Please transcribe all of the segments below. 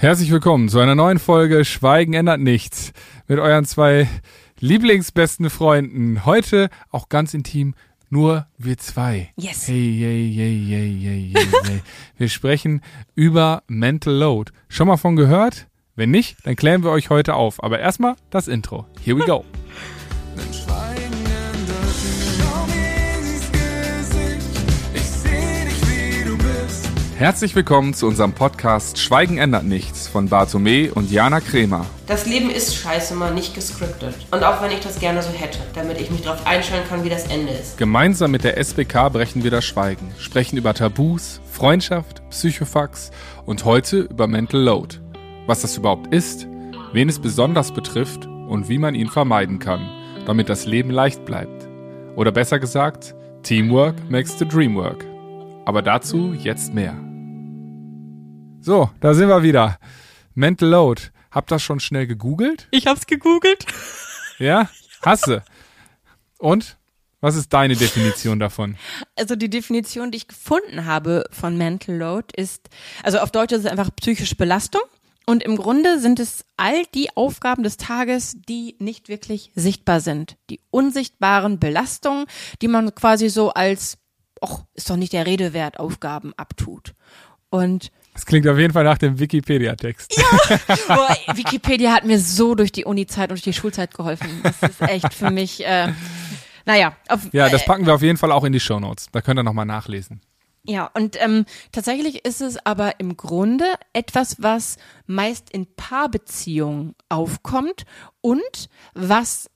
Herzlich willkommen zu einer neuen Folge Schweigen ändert nichts mit euren zwei Lieblingsbesten Freunden. Heute auch ganz intim nur wir zwei. Yes. Hey, hey, hey, hey, hey, hey, hey. Wir sprechen über Mental Load. Schon mal von gehört? Wenn nicht, dann klären wir euch heute auf. Aber erstmal das Intro. Here we go. Herzlich willkommen zu unserem Podcast Schweigen ändert nichts von Bartome und Jana Kremer. Das Leben ist scheiße mal nicht gescriptet. Und auch wenn ich das gerne so hätte, damit ich mich darauf einstellen kann, wie das Ende ist. Gemeinsam mit der SBK brechen wir das Schweigen, sprechen über Tabus, Freundschaft, Psychofax und heute über Mental Load. Was das überhaupt ist, wen es besonders betrifft und wie man ihn vermeiden kann, damit das Leben leicht bleibt. Oder besser gesagt, Teamwork makes the dream work. Aber dazu jetzt mehr. So, da sind wir wieder. Mental Load. Habt das schon schnell gegoogelt? Ich hab's gegoogelt. Ja? Hasse. Und? Was ist deine Definition davon? Also die Definition, die ich gefunden habe von Mental Load ist, also auf Deutsch ist es einfach psychische Belastung. Und im Grunde sind es all die Aufgaben des Tages, die nicht wirklich sichtbar sind. Die unsichtbaren Belastungen, die man quasi so als, ach, ist doch nicht der Rede wert, Aufgaben abtut. Und Das klingt auf jeden Fall nach dem Wikipedia-Text. boah, Wikipedia hat mir so durch die Uni-Zeit und durch die Schulzeit geholfen. Das ist echt für mich, äh, naja, auf, Ja, das packen wir auf jeden Fall auch in die Shownotes. Da könnt ihr nochmal nachlesen. Ja, und ähm, tatsächlich ist es aber im Grunde etwas, was meist in Paarbeziehungen aufkommt und was,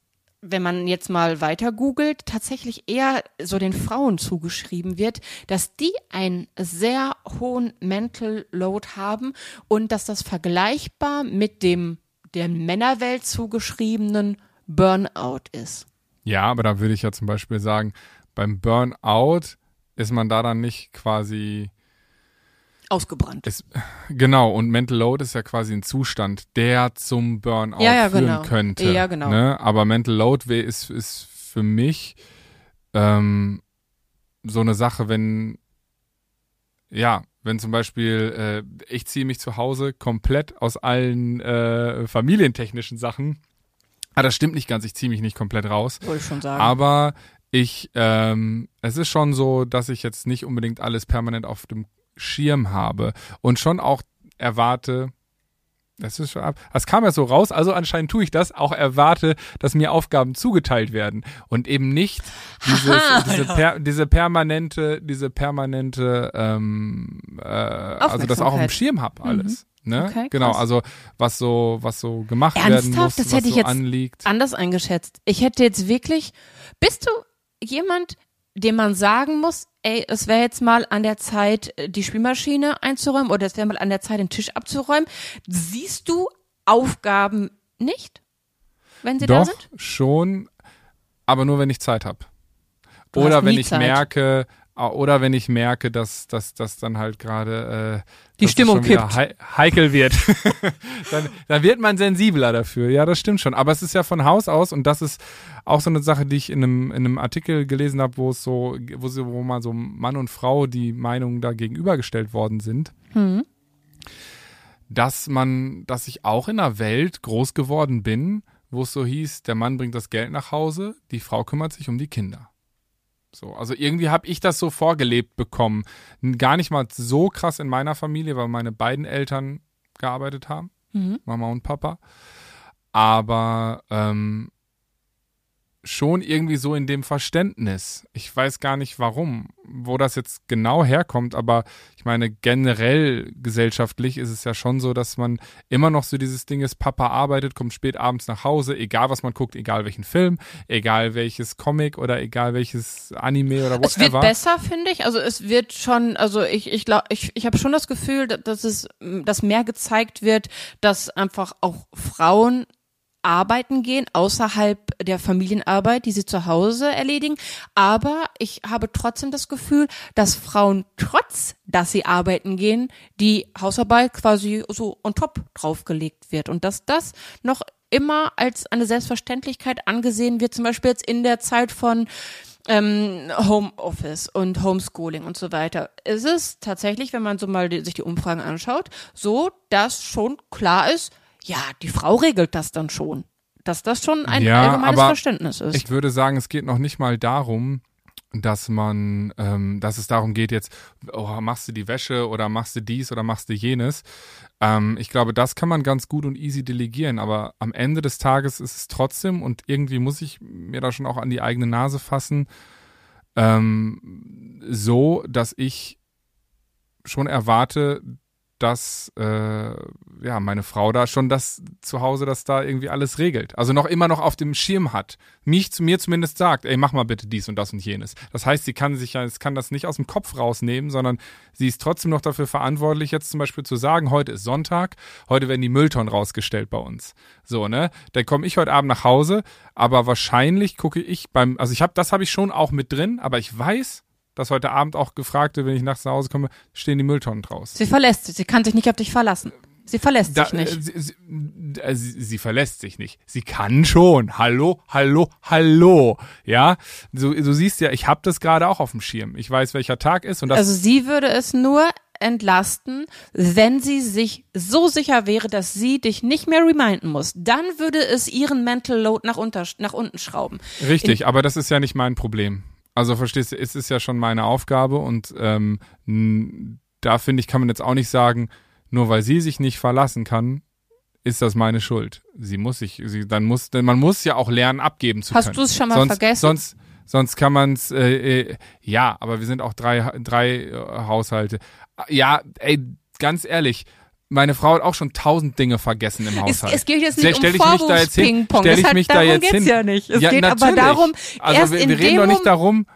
wenn man jetzt mal weiter googelt, tatsächlich eher so den Frauen zugeschrieben wird, dass die einen sehr hohen Mental Load haben und dass das vergleichbar mit dem der Männerwelt zugeschriebenen Burnout ist. Ja, aber da würde ich ja zum Beispiel sagen, beim Burnout ist man da dann nicht quasi, Ausgebrannt. ist, genau, und Mental Load ist ja quasi ein Zustand, der zum Burnout Ja, ja, führen genau. könnte. Ja, genau. Ne? Aber Mental Load ist, ist für mich ähm, so eine Sache, wenn, ja, wenn zum Beispiel äh, ich ziehe mich zu Hause komplett aus allen äh, familientechnischen Sachen. Ah, das stimmt nicht ganz, ich ziehe mich nicht komplett raus. Wollte ich schon sagen. Aber ich, ähm, es ist schon so, dass ich jetzt nicht unbedingt alles permanent auf dem Schirm habe und schon auch erwarte, das ist schon ab, das kam ja so raus, also anscheinend tue ich das, auch erwarte, dass mir Aufgaben zugeteilt werden und eben nicht dieses, diese, per, diese permanente, diese permanente, ähm, äh, also das auch Aufmerksamkeit. Schirm hab alles. Ne? Okay, genau, krass. also was so, was so gemacht werden Ernsthaft? muss, Das was hätte ich so jetzt anliegt. anders eingeschätzt. Ich hätte jetzt wirklich, bist du jemand, dem man sagen muss, ey, es wäre jetzt mal an der Zeit, äh, die Spülmaschine einzuräumen oder es wäre mal an der Zeit, den Tisch abzuräumen. Siehst du Aufgaben nicht, wenn sie da Doch, sind? schon, aber nur wenn ich Zeit habe. Oder wenn ich Zeit. merke, oder wenn ich merke, dass dass dass dann halt gerade äh, Die Stimmung kippt. hei heikel wird. dann, dann wird man sensibler dafür. Ja, das stimmt schon. Aber es ist ja von Haus aus und das ist auch so eine Sache, die ich in einem, in einem Artikel gelesen habe, wo es so, wo, so, wo mal so Mann und Frau die Meinungen da gegenübergestellt worden sind. Hm. Dass man, dass ich auch in einer Welt groß geworden bin, wo es so hieß, der Mann bringt das Geld nach Hause, die Frau kümmert sich um die Kinder. So, also irgendwie habe ich das so vorgelebt bekommen. Gar nicht mal so krass in meiner Familie, weil meine beiden Eltern gearbeitet haben, Mhm. Mama und Papa. Aber ähm, schon irgendwie so in dem Verständnis. Ich weiß gar nicht warum, wo das jetzt genau herkommt, aber ich meine, generell gesellschaftlich ist es ja schon so, dass man immer noch so dieses Ding ist, Papa arbeitet, kommt spät abends nach Hause, egal was man guckt, egal welchen Film, egal welches Comic oder egal welches Anime oder Es wird whatever. besser, finde ich. Also es wird schon, also ich, ich glaube, ich, ich habe schon das Gefühl, da- dass es, dass mehr gezeigt wird, dass einfach auch Frauen arbeiten gehen außerhalb der Familienarbeit, die sie zu Hause erledigen. Aber ich habe trotzdem das Gefühl, dass Frauen trotz, dass sie arbeiten gehen, die Hausarbeit quasi so on top draufgelegt wird und dass das noch immer als eine Selbstverständlichkeit angesehen wird, zum Beispiel jetzt in der Zeit von ähm, Homeoffice und Homeschooling und so weiter, ist es tatsächlich, wenn man so mal die, sich die Umfragen anschaut, so, dass schon klar ist, ja, die Frau regelt das dann schon. Dass das schon ein Ja, allgemeines Verständnis ist. Ich würde sagen, es geht noch nicht mal darum, dass man, ähm, dass es darum geht jetzt, oh, machst du die Wäsche oder machst du dies oder machst du jenes. Ähm, ich glaube, das kann man ganz gut und easy delegieren, aber am Ende des Tages ist es trotzdem und irgendwie muss ich mir da schon auch an die eigene Nase fassen, ähm, so, dass ich schon erwarte, dass äh, ja meine Frau da schon das zu Hause, das da irgendwie alles regelt. Also noch immer noch auf dem Schirm hat. Mich zu mir zumindest sagt, ey, mach mal bitte dies und das und jenes. Das heißt, sie kann sich ja, kann das nicht aus dem Kopf rausnehmen, sondern sie ist trotzdem noch dafür verantwortlich, jetzt zum Beispiel zu sagen, heute ist Sonntag, heute werden die Mülltonnen rausgestellt bei uns. So, ne? Dann komme ich heute Abend nach Hause, aber wahrscheinlich gucke ich beim, also ich habe, das habe ich schon auch mit drin, aber ich weiß, dass heute Abend auch gefragt wird, wenn ich nachts nach Hause komme, stehen die Mülltonnen draußen. sie verlässt sich, sie kann sich nicht auf dich verlassen. Sie verlässt Da, sich nicht. äh, sie, sie, äh, sie, sie verlässt sich nicht. Sie kann schon. Hallo, hallo, hallo. Ja, du, du siehst ja, ich habe das gerade auch auf dem Schirm. Ich weiß, welcher Tag ist und das Also sie würde es nur entlasten, wenn sie sich so sicher wäre, dass sie dich nicht mehr reminden muss. Dann würde es ihren Mental Load nach, unter, nach unten schrauben. richtig, aber das ist ja nicht mein Problem. Also verstehst du, es ist ja schon meine Aufgabe und ähm, da finde ich, kann man jetzt auch nicht sagen, nur weil sie sich nicht verlassen kann, ist das meine Schuld. Sie muss sich, sie, dann muss, denn man muss ja auch lernen, abgeben zu Hast können. du es schon mal sonst, vergessen? Sonst, sonst kann man es, äh, äh, ja, aber wir sind auch drei, drei äh, Haushalte. Ja, ey, ganz ehrlich, meine Frau hat auch schon tausend Dinge vergessen im Es, Haushalt. es geht jetzt nicht stell um ich mich da jetzt hin? Vorwurfsping-Pong. Stell ich mich da darum jetzt geht's hin? ja nicht. Es Ja, geht aber natürlich. darum, Also erst wir, in wir reden dem doch nicht darum,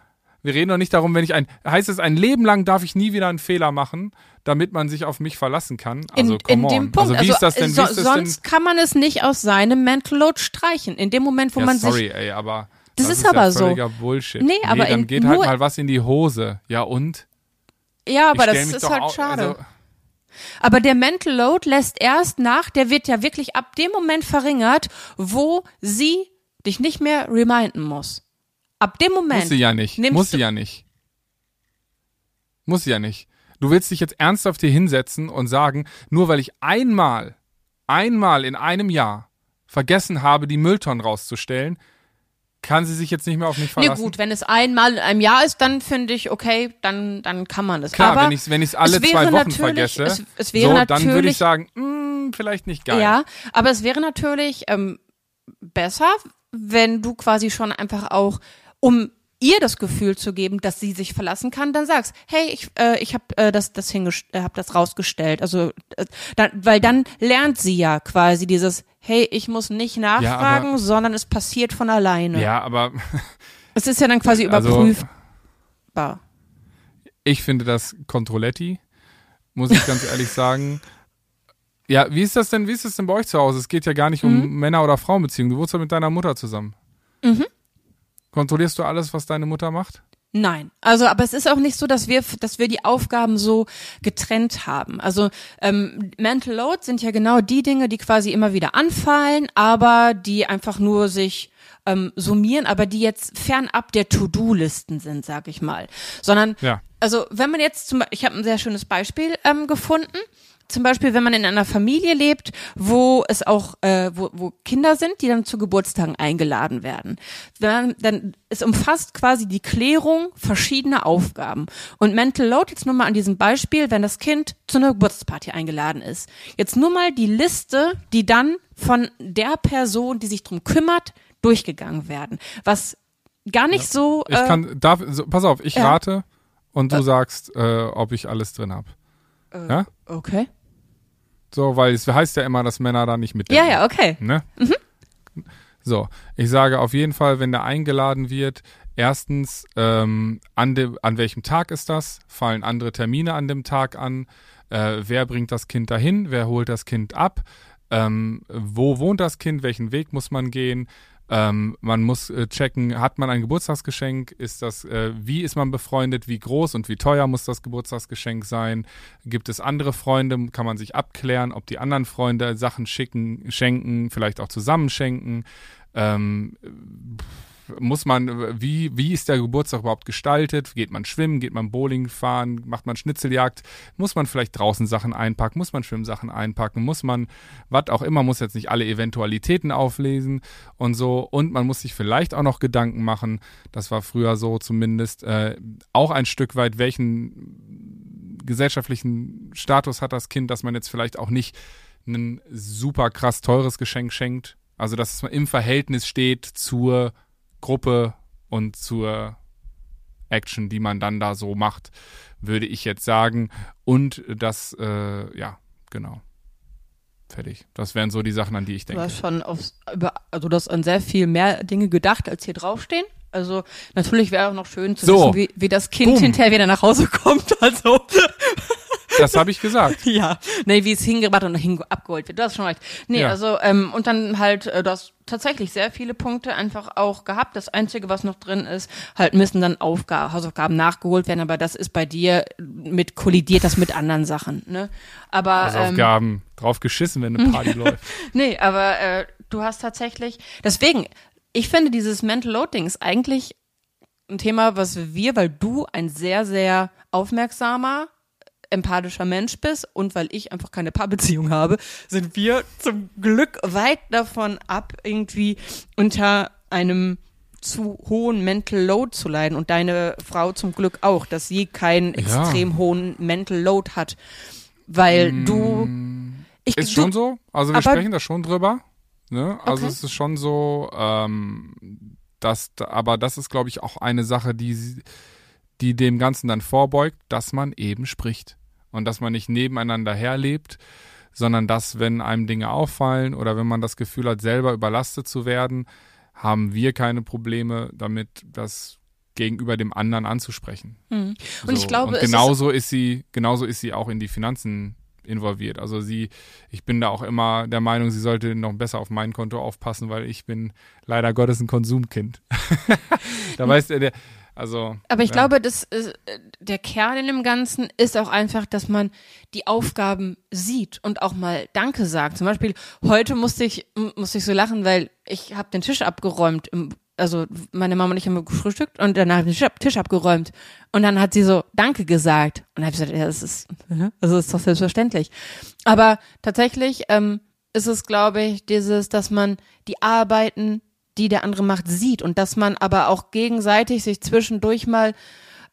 wir reden doch nicht darum, wenn ich ein, heißt es, ein Leben lang darf ich nie wieder einen Fehler machen, damit man sich auf mich verlassen kann. Also, in, in on. dem Punkt. also, wie ist das denn, so, ist sonst kann man es nicht aus seinem Mental Load streichen. In dem Moment, wo denn? man Ja, sorry, sich. ey, aber Das das ist ja aber so. völliger Bullshit. Nee, aber dann in- geht halt mal was in die Hose. Ja, und? Ja, aber das ist halt au- schade. Also, Aber der Mental Load lässt erst nach, der wird ja wirklich ab dem Moment verringert, wo sie dich nicht mehr reminden muss. Ab dem Moment. muss sie ja nicht. Muss sie ja nicht. Muss sie ja nicht. Du willst dich jetzt ernsthaft hier hinsetzen und sagen, nur weil ich einmal, einmal in einem Jahr vergessen habe, die Mülltonnen rauszustellen, kann sie sich jetzt nicht mehr auf mich Nee, verlassen. gut, wenn es einmal in einem Jahr ist, dann finde ich, okay, dann, dann kann man das. Klar, Aber wenn ich es wenn ich's alle es zwei Wochen vergesse, es- es wäre so, dann würde ich sagen, mh, vielleicht nicht geil. Ja, aber es wäre natürlich ähm, besser, wenn du quasi schon einfach auch, um ihr das Gefühl zu geben, dass sie sich verlassen kann, dann sagst, hey, ich, äh, ich habe äh, das, das hingest äh, hab das rausgestellt. Also, äh, dann, weil dann lernt sie ja quasi dieses, hey, ich muss nicht nachfragen, sondern es passiert von alleine. Ja, aber Es ist ja dann quasi also, überprüfbar. ich finde das Controletti, muss ich ganz ehrlich sagen. Ja, wie ist das denn, wie ist das denn bei euch zu Hause? Es geht ja gar nicht um Männer- oder Frauenbeziehungen. Du wohnst ja mit deiner Mutter zusammen. Mhm. Kontrollierst du alles, was deine Mutter macht? Nein, also aber es ist auch nicht so, dass wir, dass wir die Aufgaben so getrennt haben. Also ähm, Mental Load sind ja genau die Dinge, die quasi immer wieder anfallen, aber die einfach nur sich ähm, summieren, aber die jetzt fernab der To-Do-Listen sind, sag ich mal. Sondern, Ja. also wenn man jetzt zum Beispiel, ich habe ein sehr schönes Beispiel ähm, gefunden. Zum Beispiel, wenn man in einer Familie lebt, wo es auch, äh, wo, wo Kinder sind, die dann zu Geburtstagen eingeladen werden. Dann, dann es umfasst quasi die Klärung verschiedener Aufgaben. Und Mental Load jetzt nur mal an diesem Beispiel, wenn das Kind zu einer Geburtstagsparty eingeladen ist. Jetzt nur mal die Liste, die dann von der Person, die sich drum kümmert, durchgegangen werden. Was gar nicht so. Ich äh, kann, darf, so, pass auf, ich ja. rate und du sagst, äh, ob ich alles drin habe. ja? Okay. So, weil es heißt ja immer, dass Männer da nicht Ja, mitdenken. ja, okay. Ne? So, ich sage auf jeden Fall, wenn der eingeladen wird, erstens, ähm, an, de, an welchem Tag ist das? Fallen andere Termine an dem Tag an? Äh, wer bringt das Kind dahin? Wer holt das Kind ab? Ähm, wo wohnt das Kind? Welchen Weg muss man gehen? Ähm, man muss äh, checken, hat man ein Geburtstagsgeschenk? Ist das, äh, wie ist man befreundet? Wie groß und wie teuer muss das Geburtstagsgeschenk sein? Gibt es andere Freunde? Kann man sich abklären, ob die anderen Freunde Sachen schicken, schenken, vielleicht auch zusammen schenken? Ähm, muss man, wie, wie ist der Geburtstag überhaupt gestaltet? Geht man schwimmen? Geht man Bowling fahren? Macht man Schnitzeljagd? Muss man vielleicht draußen Sachen einpacken? Muss man Schwimmsachen einpacken? Muss man, was auch immer, muss jetzt nicht alle Eventualitäten auflesen und so. Und man muss sich vielleicht auch noch Gedanken machen, das war früher so zumindest, äh, auch ein Stück weit, welchen gesellschaftlichen Status hat das Kind, dass man jetzt vielleicht auch nicht ein super krass teures Geschenk schenkt. Also, dass es im Verhältnis steht zur Gruppe und zur Action, die man dann da so macht, würde ich jetzt sagen. Und das, äh, ja, genau. Fertig. Das wären so die Sachen, an die ich Du denke. hast schon aufs, über, also du hast an sehr viel mehr Dinge gedacht, als hier draufstehen. Also natürlich wäre auch noch schön zu So. wissen, wie, wie das Kind Boom. hinterher wieder nach Hause kommt. Also Das habe ich gesagt. ja, nee, wie es hingebracht und hin abgeholt wird. Du hast schon recht. Nee, Ja. also ähm, und dann halt, äh, du hast tatsächlich sehr viele Punkte einfach auch gehabt. Das Einzige, was noch drin ist, halt müssen dann Aufgaben, Hausaufgaben nachgeholt werden, aber das ist bei dir mit kollidiert das mit anderen Sachen. Ne? Aber ähm, Hausaufgaben drauf geschissen, wenn eine Party läuft. Nee, aber äh, du hast tatsächlich, deswegen, ich finde dieses Mental Loading ist eigentlich ein Thema, was wir, weil du ein sehr, sehr aufmerksamer, empathischer Mensch bist und weil ich einfach keine Paarbeziehung habe, sind wir zum Glück weit davon ab, irgendwie unter einem zu hohen Mental Load zu leiden und deine Frau zum Glück auch, dass sie keinen extrem hohen Mental Load hat, weil du ich, Ist du, schon so. Also wir sprechen da schon drüber. Ne? Also Okay. es ist schon so, ähm, dass, aber das ist, glaube ich, auch eine Sache, die, die dem Ganzen dann vorbeugt, dass man eben spricht. Und dass man nicht nebeneinander herlebt, sondern dass, wenn einem Dinge auffallen oder wenn man das Gefühl hat, selber überlastet zu werden, haben wir keine Probleme damit, das gegenüber dem anderen anzusprechen. Mhm. Und ich So, glaube, und es ist- genauso ist, sie, genauso ist sie auch in die Finanzen involviert. Also sie, ich bin da auch immer der Meinung, sie sollte noch besser auf mein Konto aufpassen, weil ich bin leider Gottes ein Konsumkind. da weißt du, der, also. Aber ich ja. glaube, das ist, äh, der Kern in dem Ganzen ist auch einfach, dass man die Aufgaben sieht und auch mal Danke sagt. Zum Beispiel heute musste ich musste ich so lachen, weil ich habe den Tisch abgeräumt. Im, also meine Mama und ich haben gefrühstückt und danach den Tisch, ab- Tisch abgeräumt und dann hat sie so Danke gesagt und dann habe ich gesagt, ja, das ist also das ist doch selbstverständlich. Aber tatsächlich ähm, ist es, glaube ich, dieses, dass man die Arbeiten, die der andere macht, sieht und dass man aber auch gegenseitig sich zwischendurch mal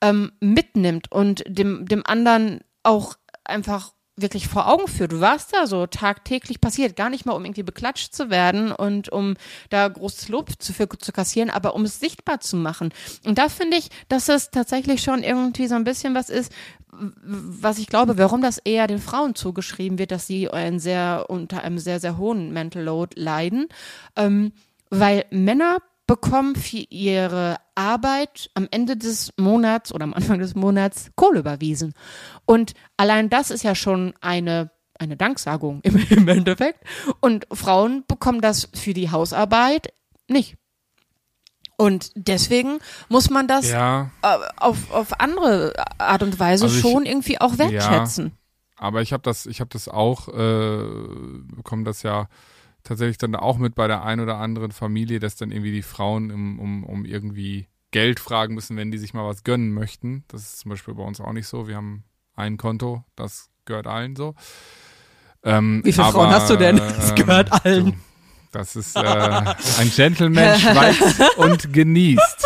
ähm, mitnimmt und dem, dem anderen auch einfach wirklich vor Augen führt. Warst da so tagtäglich passiert, gar nicht mal um irgendwie beklatscht zu werden und um da großes Lob zu, für, zu kassieren, aber um es sichtbar zu machen. Und da finde ich, dass es tatsächlich schon irgendwie so ein bisschen was ist, was ich glaube, warum das eher den Frauen zugeschrieben wird, dass sie ein sehr unter einem sehr, sehr hohen Mental Load leiden. Ähm, weil Männer bekommen für ihre Arbeit am Ende des Monats oder am Anfang des Monats Kohle überwiesen. Und allein das ist ja schon eine, eine Danksagung im, im Endeffekt. Und Frauen bekommen das für die Hausarbeit nicht. Und deswegen muss man das Ja, äh, auf, auf andere Art und Weise Also ich- schon irgendwie auch wertschätzen. aber ich habe das, ich habe das auch, äh, bekomme das ja tatsächlich dann auch mit bei der ein oder anderen Familie, dass dann irgendwie die Frauen im, um, um irgendwie Geld fragen müssen, wenn die sich mal was gönnen möchten. Das ist zum Beispiel bei uns auch nicht so. Wir haben ein Konto, das gehört allen so. Ähm, Wie viele aber, Frauen hast du denn? Das ähm, gehört allen. Du, das ist äh, ein Gentleman schweigt und genießt.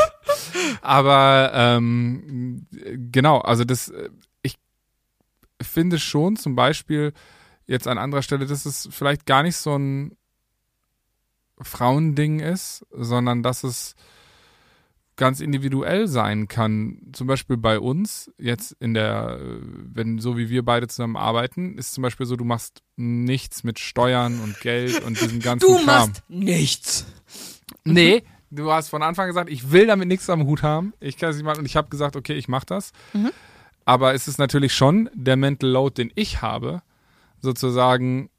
Aber ähm, genau, also das, äh, ich finde schon zum Beispiel jetzt an anderer Stelle, dass es vielleicht gar nicht so ein Frauending ist, sondern dass es ganz individuell sein kann. Zum Beispiel bei uns jetzt in der, äh, wenn so wie wir beide zusammen arbeiten, ist zum Beispiel so, du machst nichts mit Steuern und Geld und diesem ganzen Du Kram. machst nichts. Nee, du hast von Anfang gesagt, ich will damit nichts am Hut haben. Ich kann es nicht machen und ich habe gesagt, okay, ich mache das. Aber es ist natürlich schon der Mental Load, den ich habe, sozusagen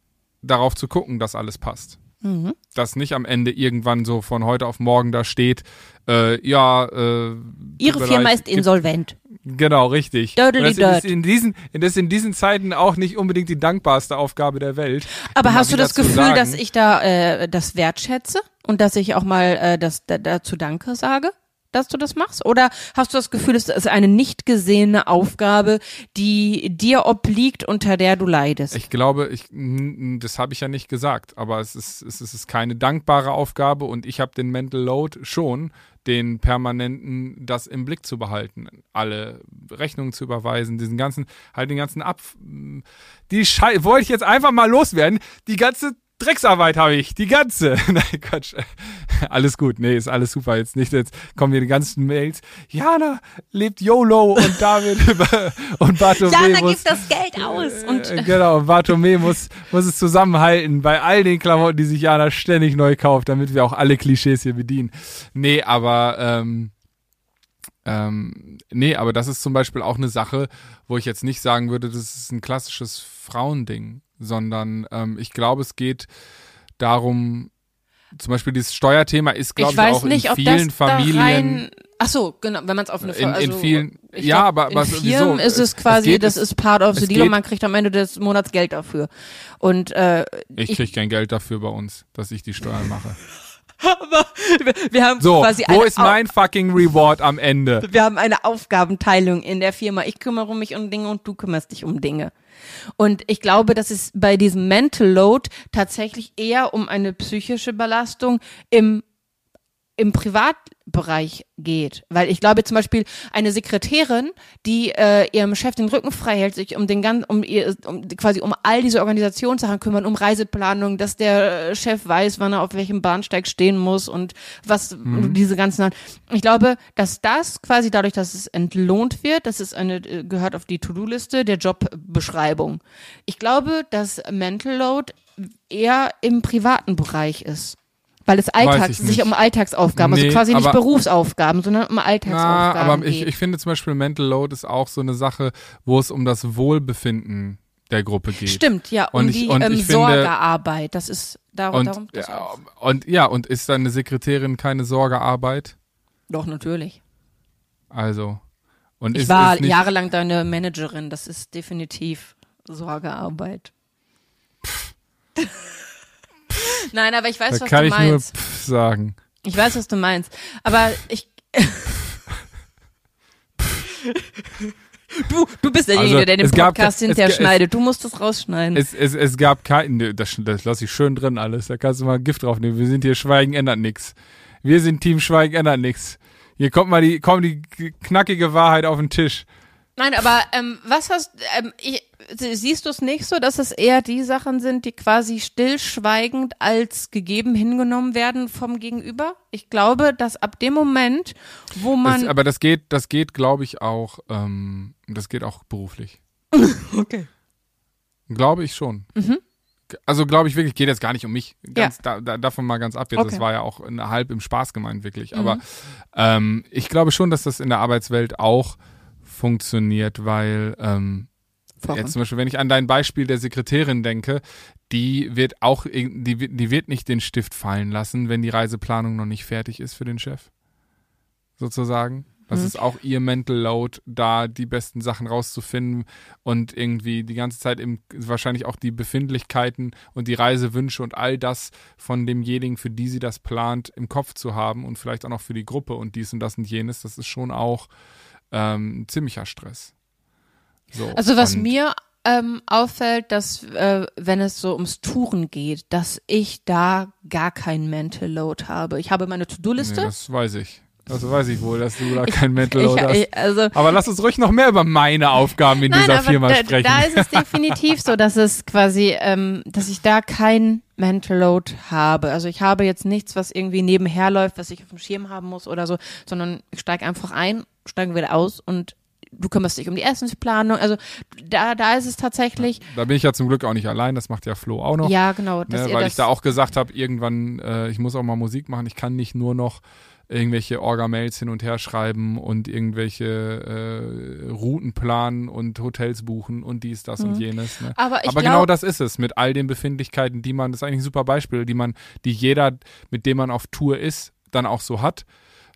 darauf zu gucken, dass alles passt. Mhm. Dass nicht am Ende irgendwann so von heute auf morgen da steht, äh, ja, äh, Ihre Firma ist insolvent. Genau, richtig. Das ist in diesen, das ist in diesen Zeiten auch nicht unbedingt die dankbarste Aufgabe der Welt. Aber hast du das Gefühl, sagen, dass ich da äh, das wertschätze und dass ich auch mal äh, das da, dazu Danke sage, dass du das machst? Oder hast du das Gefühl, es ist eine nicht gesehene Aufgabe, die dir obliegt, unter der du leidest? Ich glaube, ich, das habe ich ja nicht gesagt, aber es ist, es ist keine dankbare Aufgabe und ich habe den Mental Load schon, den permanenten, das im Blick zu behalten, alle Rechnungen zu überweisen, diesen ganzen, halt den ganzen Ab, die Schei, wollte ich jetzt einfach mal loswerden, die ganze Drecksarbeit habe ich, die ganze. Nein, Quatsch. Alles gut, nee, ist alles super. Jetzt nicht, jetzt kommen hier die ganzen Mails. Jana lebt YOLO und David und Bartolome Jana gibt das Geld aus und äh, genau, und Bartome muss, muss es zusammenhalten bei all den Klamotten, die sich Jana ständig neu kauft, damit wir auch alle Klischees hier bedienen. Nee, aber ähm, ähm, nee, aber das ist zum Beispiel auch eine Sache, wo ich jetzt nicht sagen würde, das ist ein klassisches Frauending, sondern ähm, ich glaube, es geht darum, zum Beispiel dieses Steuerthema ist, glaube ich ich, auch nicht, in vielen Familien. Ach so, genau, wenn man es auf eine in, also, in vielen, ich ja, glaub, aber, aber in Firmen wieso? ist es quasi, das ist part of the deal und man kriegt am Ende des Monats Geld dafür. Und äh, Ich krieg kein Geld dafür bei uns, dass ich die Steuern mache. wir haben So, quasi wo ist mein fucking Reward am Ende? Wir haben eine Aufgabenteilung in der Firma. Ich kümmere mich um Dinge und du kümmerst dich um Dinge. Und ich glaube, dass es bei diesem Mental Load tatsächlich eher um eine psychische Belastung im im Privatbereich geht. Weil ich glaube zum Beispiel eine Sekretärin, die äh, ihrem Chef den Rücken frei hält, sich um den ganzen, um ihr, um quasi um all diese Organisationssachen kümmern, um Reiseplanung, dass der äh, Chef weiß, wann er auf welchem Bahnsteig stehen muss und was diese ganzen. Ich glaube, dass das quasi dadurch, dass es entlohnt wird, das ist eine äh, gehört auf die To-Do-Liste der Jobbeschreibung. Ich glaube, dass Mental Load eher im privaten Bereich ist. Weil es Alltags, ich sich nicht. um Alltagsaufgaben, Nee, also quasi nicht aber- Berufsaufgaben, sondern um Na, Alltagsaufgaben aber ich, ich finde zum Beispiel Mental Load ist auch so eine Sache, wo es um das Wohlbefinden der Gruppe geht. Stimmt, ja, um Und ich- die und ähm, ich finde- Sorgearbeit, das ist darum, darum Und, das ja, auch. und ja, und ist dann eine Sekretärin keine Sorgearbeit? Doch, natürlich. Also. Und Ich ist, war ist nicht, jahrelang deine Managerin, das ist definitiv Sorgearbeit. Nein, aber ich weiß, da was kann du ich nur meinst. pff sagen. Ich weiß, was du meinst. Aber ich. du, du bist derjenige, Also, der den gab- Podcast es- hinterher es- schneidet. Du musst das rausschneiden. Es, es, es gab kein, nö, das, das lasse ich schön drin alles. Da kannst du mal Gift draufnehmen. Wir sind hier Schweigen ändert nix. Wir sind Team Schweigen ändert nix. Hier kommt mal die, kommt die knackige Wahrheit auf den Tisch. Nein, aber ähm, was hast ähm, ich, siehst du es nicht so, dass es eher die Sachen sind, die quasi stillschweigend als gegeben hingenommen werden vom Gegenüber? Ich glaube, dass ab dem Moment, wo man Das, aber das geht, das geht, glaube ich, auch, ähm, das geht auch beruflich. okay. Glaube ich schon. Mhm. Also glaube ich wirklich, geht jetzt gar nicht um mich. Ganz, da, da, davon mal ganz ab. Jetzt, Okay. das war ja auch in- halb im Spaß gemeint, wirklich. Mhm. Aber ähm, ich glaube schon, dass das in der Arbeitswelt auch funktioniert, weil ähm, jetzt zum Beispiel, wenn ich an dein Beispiel der Sekretärin denke, die wird auch, die, wird- die wird nicht den Stift fallen lassen, wenn die Reiseplanung noch nicht fertig ist für den Chef. Sozusagen. Das Mhm. ist auch ihr Mental Load, da die besten Sachen rauszufinden und irgendwie die ganze Zeit eben wahrscheinlich auch die Befindlichkeiten und die Reisewünsche und all das von demjenigen, für die sie das plant, im Kopf zu haben und vielleicht auch noch für die Gruppe und dies und das und jenes. Das ist schon auch ähm, ziemlicher Stress. So, Also was mir ähm, auffällt, dass äh, wenn es so ums Touren geht, dass ich da gar kein Mental Load habe. Ich habe meine Nee, To-Do-Liste. das weiß ich. Das weiß ich wohl, dass du da kein Mental Load hast. ich, also Aber lass uns ruhig noch mehr über meine Aufgaben in Nein, dieser Firma da, sprechen. da ist es definitiv so, dass es quasi, ähm, dass ich da kein Mental Load habe. Also ich habe jetzt nichts, was irgendwie nebenher läuft, was ich auf dem Schirm haben muss oder so, sondern ich steige einfach ein, steige wieder aus und du kümmerst dich um die Essensplanung. Also da, da ist es tatsächlich, Da bin ich ja zum Glück auch nicht allein, das macht ja Flo auch noch. ja, genau, ne, weil ich da auch gesagt habe, irgendwann, äh, ich muss auch mal Musik machen, ich kann nicht nur noch irgendwelche Orga-Mails hin und her schreiben und irgendwelche äh, Routen planen und Hotels buchen und dies, das und jenes. Ne? Mhm. Aber Aber genau das ist es, mit all den Befindlichkeiten, die man, das ist eigentlich ein super Beispiel, die man, die jeder, mit dem man auf Tour ist, dann auch so hat.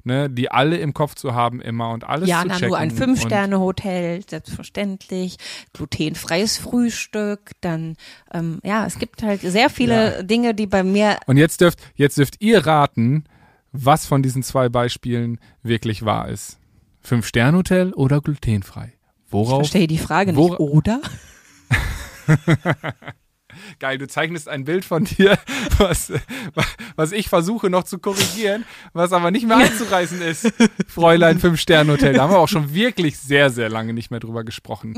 Ne, die alle im Kopf zu haben immer und alles ja, zu na, checken. nur ein Fünf-Sterne-Hotel, selbstverständlich, glutenfreies Frühstück, dann, ähm, ja, es gibt halt sehr viele Dinge, die bei mir, Und jetzt dürft, jetzt dürft ihr raten, was von diesen zwei Beispielen wirklich wahr ist. Fünf-Sterne-Hotel oder glutenfrei? ich Worauf? verstehe die Frage nicht, oder? Geil, du zeichnest ein Bild von dir, was, was ich versuche noch zu korrigieren, was aber nicht mehr einzureißen ist. Fräulein Fünf-Sterne-Hotel. Da haben wir auch schon wirklich sehr, sehr lange nicht mehr drüber gesprochen.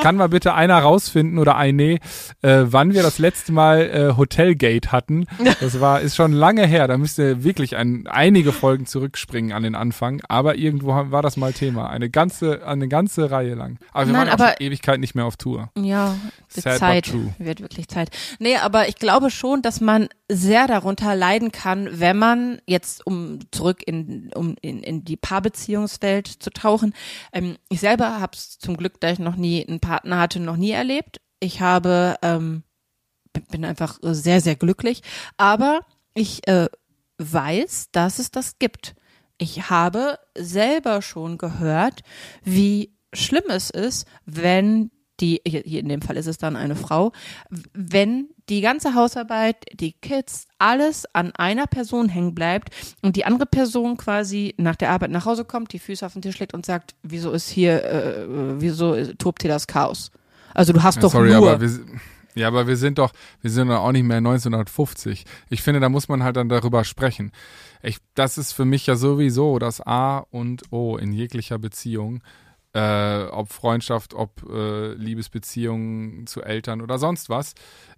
Kann mal bitte einer rausfinden oder eine, äh, wann wir das letzte Mal äh, Hotelgate hatten. Das war, ist schon lange her. Da müsst ihr wirklich ein, einige Folgen zurückspringen an den Anfang. Aber irgendwo war das mal Thema. Eine ganze, eine ganze Reihe lang. Aber wir Nein, waren auch aber- Ewigkeit nicht mehr auf Tour. Ja, die Sad Zeit wird wirklich Zeit. Nee, aber ich glaube schon, dass man sehr darunter leiden kann, wenn man jetzt, um zurück in, um in, in die Paarbeziehungswelt zu tauchen. Ähm, ich selber habe es zum Glück, da ich noch nie einen Partner hatte, noch nie erlebt. Ich habe, ähm, bin- einfach sehr, sehr glücklich. Aber ich äh, weiß, dass es das gibt. Ich habe selber schon gehört, wie schlimm es ist, wenn die, hier in dem Fall ist es dann eine Frau, wenn die ganze Hausarbeit, die Kids, alles an einer Person hängen bleibt und die andere Person quasi nach der Arbeit nach Hause kommt, die Füße auf den Tisch legt und sagt, wieso ist hier, äh, wieso tobt hier das Chaos? Also du hast Ja, doch sorry, nur. aber wir, ja, aber wir sind doch, wir sind doch auch nicht mehr 1950. Ich finde, da muss man halt dann darüber sprechen. Ich, das ist für mich ja sowieso das A und O in jeglicher Beziehung. Äh, ob Freundschaft, ob äh, Liebesbeziehungen zu Eltern oder sonst was.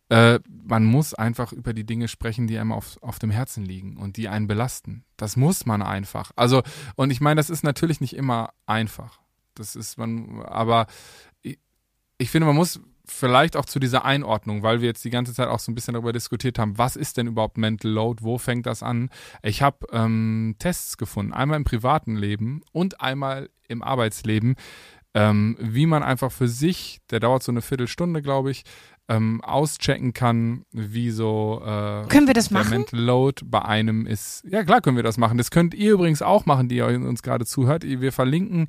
Äh, man muss einfach über die Dinge sprechen, die einem auf, auf dem Herzen liegen und die einen belasten. Das muss man einfach. Also, und ich meine, das ist natürlich nicht immer einfach. Das ist man, aber ich, ich finde, man muss vielleicht auch zu dieser Einordnung, weil wir jetzt die ganze Zeit auch so ein bisschen darüber diskutiert haben, was ist denn überhaupt Mental Load, wo fängt das an? Ich habe ähm, Tests gefunden, einmal im privaten Leben und einmal im Arbeitsleben, ähm, wie man einfach für sich, der dauert so eine Viertelstunde, glaube ich, ähm, auschecken kann, wie so äh, Können wir das der machen? Mental Load bei einem ist. Ja, klar können wir das machen. Das könnt ihr übrigens auch machen, die ihr uns gerade zuhört. Wir verlinken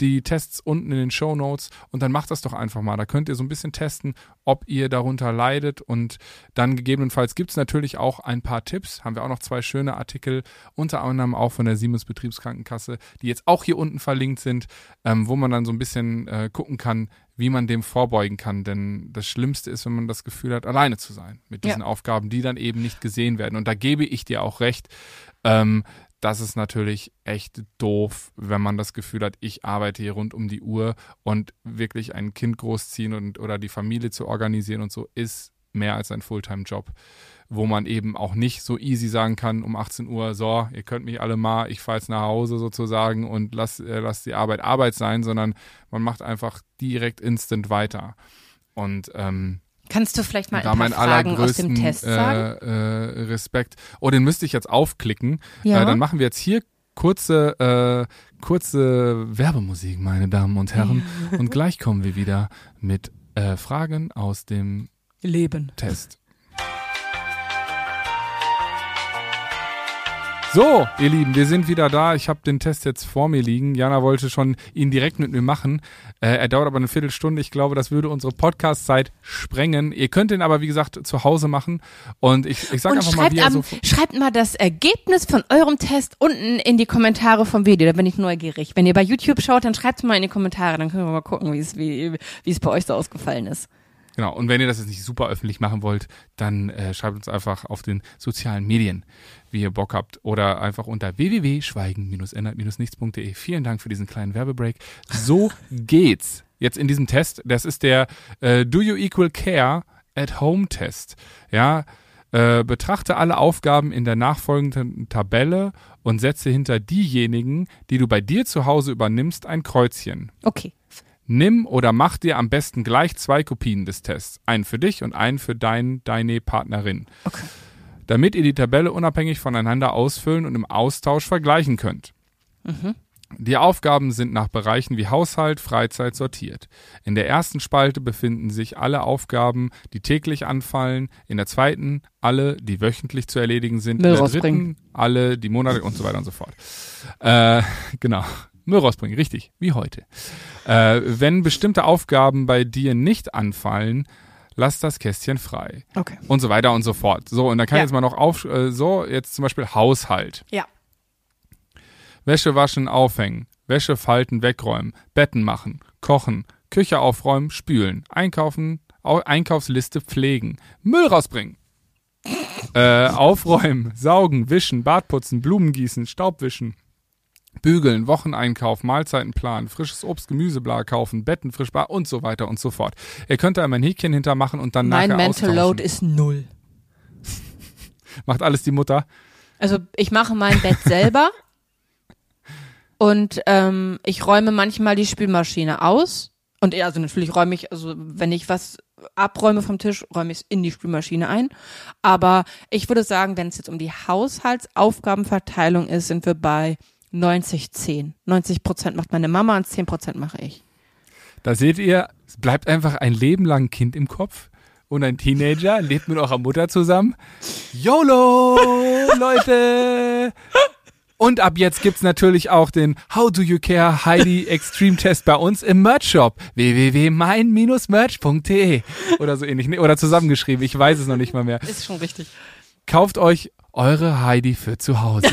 die Tests unten in den Show Notes und dann macht das doch einfach mal. Da könnt ihr so ein bisschen testen, ob ihr darunter leidet und dann gegebenenfalls gibt es natürlich auch ein paar Tipps. Haben wir auch noch zwei schöne Artikel, unter anderem auch von der Siemens Betriebskrankenkasse, die jetzt auch hier unten verlinkt sind, ähm, wo man dann so ein bisschen äh, gucken kann, wie man dem vorbeugen kann. Denn das Schlimmste ist, wenn man das Gefühl hat, alleine zu sein mit diesen Ja. Aufgaben, die dann eben nicht gesehen werden. Und da gebe ich dir auch recht. Ähm, das ist natürlich echt doof, wenn man das Gefühl hat, ich arbeite hier rund um die Uhr und wirklich ein Kind großziehen und oder die Familie zu organisieren und so ist mehr als ein Fulltime-Job, wo man eben auch nicht so easy sagen kann um 18 Uhr, so, ihr könnt mich alle mal, ich fahre jetzt nach Hause sozusagen und lass, äh, lass die Arbeit Arbeit sein, sondern man macht einfach direkt instant weiter. Und ähm, Kannst du vielleicht mal da ein mein paar Fragen aus dem Test äh, sagen? äh, Respekt. Oh, den müsste ich jetzt aufklicken. Ja. Äh, dann machen wir jetzt hier kurze, äh, kurze Werbemusik, meine Damen und Herren. Und gleich kommen wir wieder mit äh, Fragen aus dem Leben. Test. So, ihr Lieben, wir sind wieder da. Ich habe den Test jetzt vor mir liegen. Jana wollte schon ihn direkt mit mir machen. Äh, er dauert aber eine Viertelstunde. Ich glaube, das würde unsere Podcast-Zeit sprengen. Ihr könnt ihn aber, wie gesagt, zu Hause machen. Und ich, ich sag Und einfach mal, wie am, so. schreibt mal das Ergebnis von eurem Test unten in die Kommentare vom Video. Da bin ich neugierig. Wenn ihr bei YouTube schaut, dann schreibt mal in die Kommentare. Dann können wir mal gucken, wie es wie, wie es bei euch so ausgefallen ist. Genau. Und wenn ihr das jetzt nicht super öffentlich machen wollt, dann äh, schreibt uns einfach auf den sozialen Medien, wie ihr Bock habt. Oder einfach unter www.schweigen-ändert-nichts.de. Vielen Dank für diesen kleinen Werbebreak. So geht's. Jetzt in diesem Test. Das ist der äh, Do You Equal Care at Home Test. Ja. Äh, betrachte alle Aufgaben in der nachfolgenden Tabelle und setze hinter diejenigen, die du bei dir zu Hause übernimmst, ein Kreuzchen. Okay. Nimm oder mach dir am besten gleich zwei Kopien des Tests. Einen für dich und einen für dein, deine Partnerin. Okay. Damit ihr die Tabelle unabhängig voneinander ausfüllen und im Austausch vergleichen könnt. Die Aufgaben sind nach Bereichen wie Haushalt, Freizeit sortiert. In der ersten Spalte befinden sich alle Aufgaben, die täglich anfallen, in der zweiten alle, die wöchentlich zu erledigen sind, Müll in der dritten alle, die Monate und so weiter und so fort. Äh, genau. Müll rausbringen, richtig, wie heute. Äh, wenn bestimmte Aufgaben bei dir nicht anfallen, lass das Kästchen frei. Okay. Und so weiter und so fort. So, und da kann Ja. jetzt mal noch auf, äh, so, jetzt zum Beispiel Haushalt. Ja. Wäsche waschen, aufhängen, Wäsche falten, wegräumen, Betten machen, kochen, Küche aufräumen, spülen, einkaufen, Au Einkaufsliste pflegen, Müll rausbringen. äh, aufräumen, saugen, wischen, Bad putzen, Blumen gießen, Staub wischen, bügeln, Wocheneinkauf, Mahlzeiten planen, frisches Obst, Gemüseblar kaufen, Betten frisch bar und so weiter und so fort. Ihr könnt da immer ein Häkchen hintermachen und dann Mein nachher Mental austauschen. Load ist null. Macht alles die Mutter. Also ich mache mein Bett selber und ähm, ich räume manchmal die Spülmaschine aus. Und ja, also natürlich räume ich, also wenn ich was abräume vom Tisch, räume ich es in die Spülmaschine ein. Aber ich würde sagen, wenn es jetzt um die Haushaltsaufgabenverteilung ist, sind wir bei 90-10. 90 Prozent macht meine Mama und 10 Prozent mache ich. Da seht ihr, es bleibt einfach ein Leben lang ein Kind im Kopf und ein Teenager lebt mit eurer Mutter zusammen. YOLO, Leute! Und ab jetzt gibt's natürlich auch den How Do You Care Heidi Extreme Test bei uns im Merch Shop www.mein-merch.de oder so ähnlich Nee, oder zusammengeschrieben, ich weiß es noch nicht mal mehr. Ist schon richtig. Kauft euch eure Heidi für zu Hause.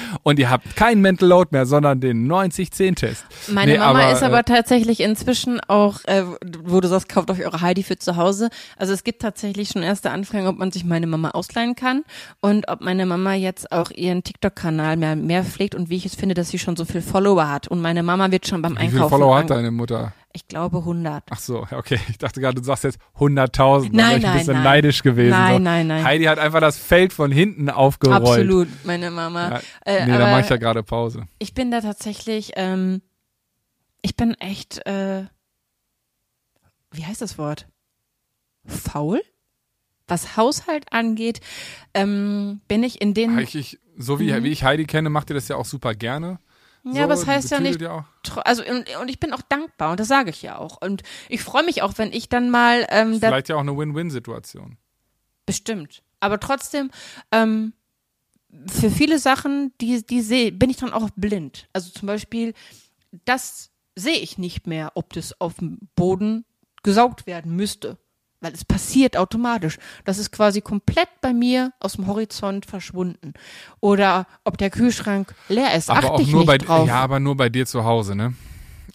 Und ihr habt keinen Mental Load mehr, sondern den 90-10-Test. Meine Nee, Mama aber, ist äh, aber tatsächlich inzwischen auch, äh, wo du sagst, kauft euch eure Heidi für zu Hause. Also es gibt tatsächlich schon erste Anfragen, ob man sich meine Mama ausleihen kann und ob meine Mama jetzt auch ihren TikTok-Kanal mehr, mehr pflegt und wie ich es finde, dass sie schon so viel Follower hat. Und meine Mama wird schon beim Wie viele Einkaufen. Follower hat deine Mutter? Ich glaube 100. Ach so, okay. Ich dachte gerade, du sagst jetzt 100.000. Da Nein, wäre ich ein nein, bisschen nein. neidisch gewesen. Nein, so. nein, nein. Heidi hat einfach das Feld von hinten aufgerollt. Absolut, meine Mama. Ja, Äh, nee, da mache ich ja gerade Pause. ich bin da tatsächlich, ähm, ich bin echt, äh, wie heißt das Wort? Faul? Was Haushalt angeht, ähm, bin ich in den. Ich, ich, so wie, wie ich Heidi kenne, macht ihr das ja auch super gerne. ja, so, aber es heißt ja nicht. Also und, und ich bin auch dankbar und das sage ich ja auch. Und ich freue mich auch, wenn ich dann mal ähm, da Vielleicht ja auch eine Win-Win-Situation. Bestimmt. Aber trotzdem, ähm, für viele Sachen, die, die sehe, bin ich dann auch blind. Also zum Beispiel, das sehe ich nicht mehr, ob das auf dem Boden gesaugt werden müsste. Weil es passiert automatisch. Das ist quasi komplett bei mir aus dem Horizont verschwunden. Oder ob der Kühlschrank leer ist. Aber Achte auch ich nur nicht bei, drauf. ja, aber nur bei dir zu Hause, ne?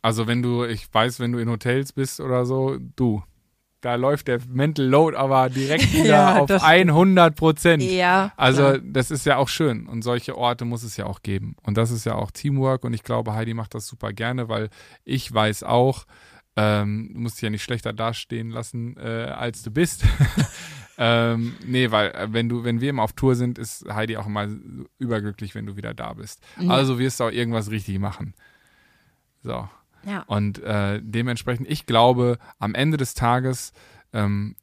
Also wenn du, ich weiß, wenn du in Hotels bist oder so, du, da läuft der Mental Load aber direkt wieder Ja, auf das- 100 Prozent. Ja, Also klar. das ist ja auch schön und solche Orte muss es ja auch geben. Und das ist ja auch Teamwork und ich glaube, Heidi macht das super gerne, weil ich weiß auch, ähm, du musst dich ja nicht schlechter dastehen lassen, äh, als du bist. ähm, nee, weil äh, wenn du, wenn wir immer auf Tour sind, ist Heidi auch immer überglücklich, wenn du wieder da bist. Ja. Also wirst du auch irgendwas richtig machen. So. Ja. Und äh, dementsprechend, ich glaube, am Ende des Tages, ähm,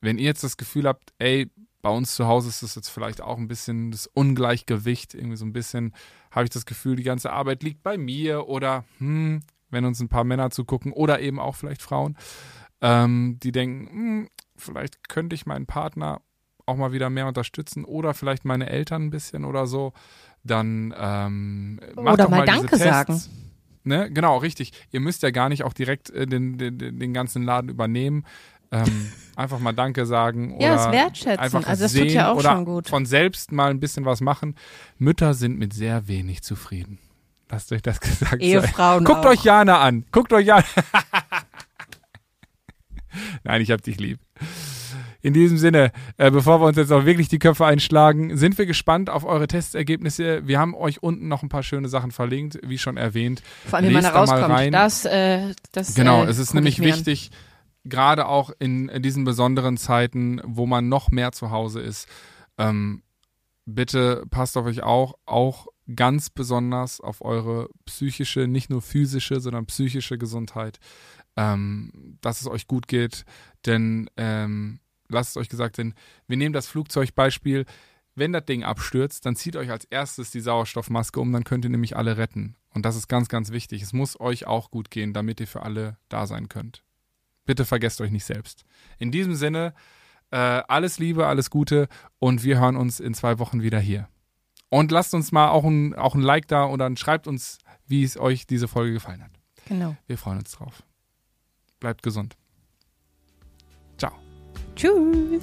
wenn ihr jetzt das Gefühl habt, ey, bei uns zu Hause ist das jetzt vielleicht auch ein bisschen das Ungleichgewicht, irgendwie so ein bisschen, habe ich das Gefühl, die ganze Arbeit liegt bei mir oder, hm, wenn uns ein paar Männer zugucken oder eben auch vielleicht Frauen, ähm, die denken, hm, vielleicht könnte ich meinen Partner auch mal wieder mehr unterstützen oder vielleicht meine Eltern ein bisschen oder so, dann ähm, macht Oder doch mal diese Danke sagen. Ne? Genau, richtig. Ihr müsst ja gar nicht auch direkt äh, den, den, den ganzen Laden übernehmen. Ähm, einfach mal Danke sagen oder Ja, das Wertschätzen. einfach Also das sehen tut ja auch oder schon gut. von selbst mal ein bisschen was machen. Mütter sind mit sehr wenig zufrieden. Lasst euch das gesagt sein. Ehefrauen Guckt auch. euch Jana an. Guckt euch Jana. Nein, ich hab dich lieb. In diesem Sinne, äh, bevor wir uns jetzt auch wirklich die Köpfe einschlagen, sind wir gespannt auf eure Testergebnisse. Wir haben euch unten noch ein paar schöne Sachen verlinkt, wie schon erwähnt. Vor allem, wenn man da rauskommt. rein. Das, äh, das, Genau, äh, es ist nämlich ich mir an. wichtig, gerade auch in, in diesen besonderen Zeiten, wo man noch mehr zu Hause ist, ähm, bitte passt auf euch auch, auch ganz besonders auf eure psychische, nicht nur physische, sondern psychische Gesundheit, ähm, dass es euch gut geht. Denn ähm, lasst es euch gesagt, denn wir nehmen das Flugzeugbeispiel. Wenn das Ding abstürzt, dann zieht euch als erstes die Sauerstoffmaske um, dann könnt ihr nämlich alle retten. Und das ist ganz, ganz wichtig. Es muss euch auch gut gehen, damit ihr für alle da sein könnt. Bitte vergesst euch nicht selbst. In diesem Sinne, äh, alles Liebe, alles Gute und wir hören uns in zwei Wochen wieder hier. Und lasst uns mal auch ein, auch ein Like da und dann schreibt uns, wie es euch diese Folge gefallen hat. Genau. Wir freuen uns drauf. Bleibt gesund. Tschüss.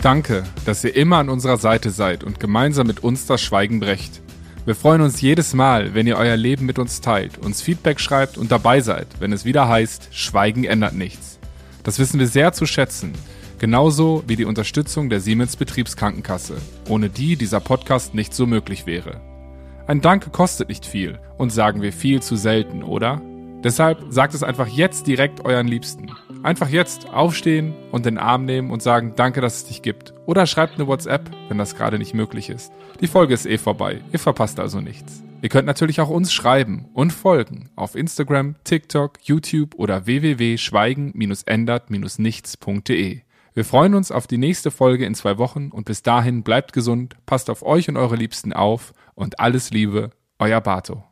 Danke, dass ihr immer an unserer Seite seid und gemeinsam mit uns das Schweigen brecht. Wir freuen uns jedes Mal, wenn ihr euer Leben mit uns teilt, uns Feedback schreibt und dabei seid, wenn es wieder heißt, Schweigen ändert nichts. Das wissen wir sehr zu schätzen. Genauso wie die Unterstützung der Siemens Betriebskrankenkasse, ohne die dieser Podcast nicht so möglich wäre. Ein Danke kostet nicht viel und sagen wir viel zu selten, oder? Deshalb sagt es einfach jetzt direkt euren Liebsten. Einfach jetzt aufstehen und den Arm nehmen und sagen, danke, dass es dich gibt. Oder schreibt eine WhatsApp, wenn das gerade nicht möglich ist. Die Folge ist eh vorbei. Ihr verpasst also nichts. Ihr könnt natürlich auch uns schreiben und folgen auf Instagram, TikTok, YouTube oder www.schweigen-ändert-nichts.de. Wir freuen uns auf die nächste Folge in zwei Wochen und bis dahin bleibt gesund, passt auf euch und eure Liebsten auf und alles Liebe, euer Bato.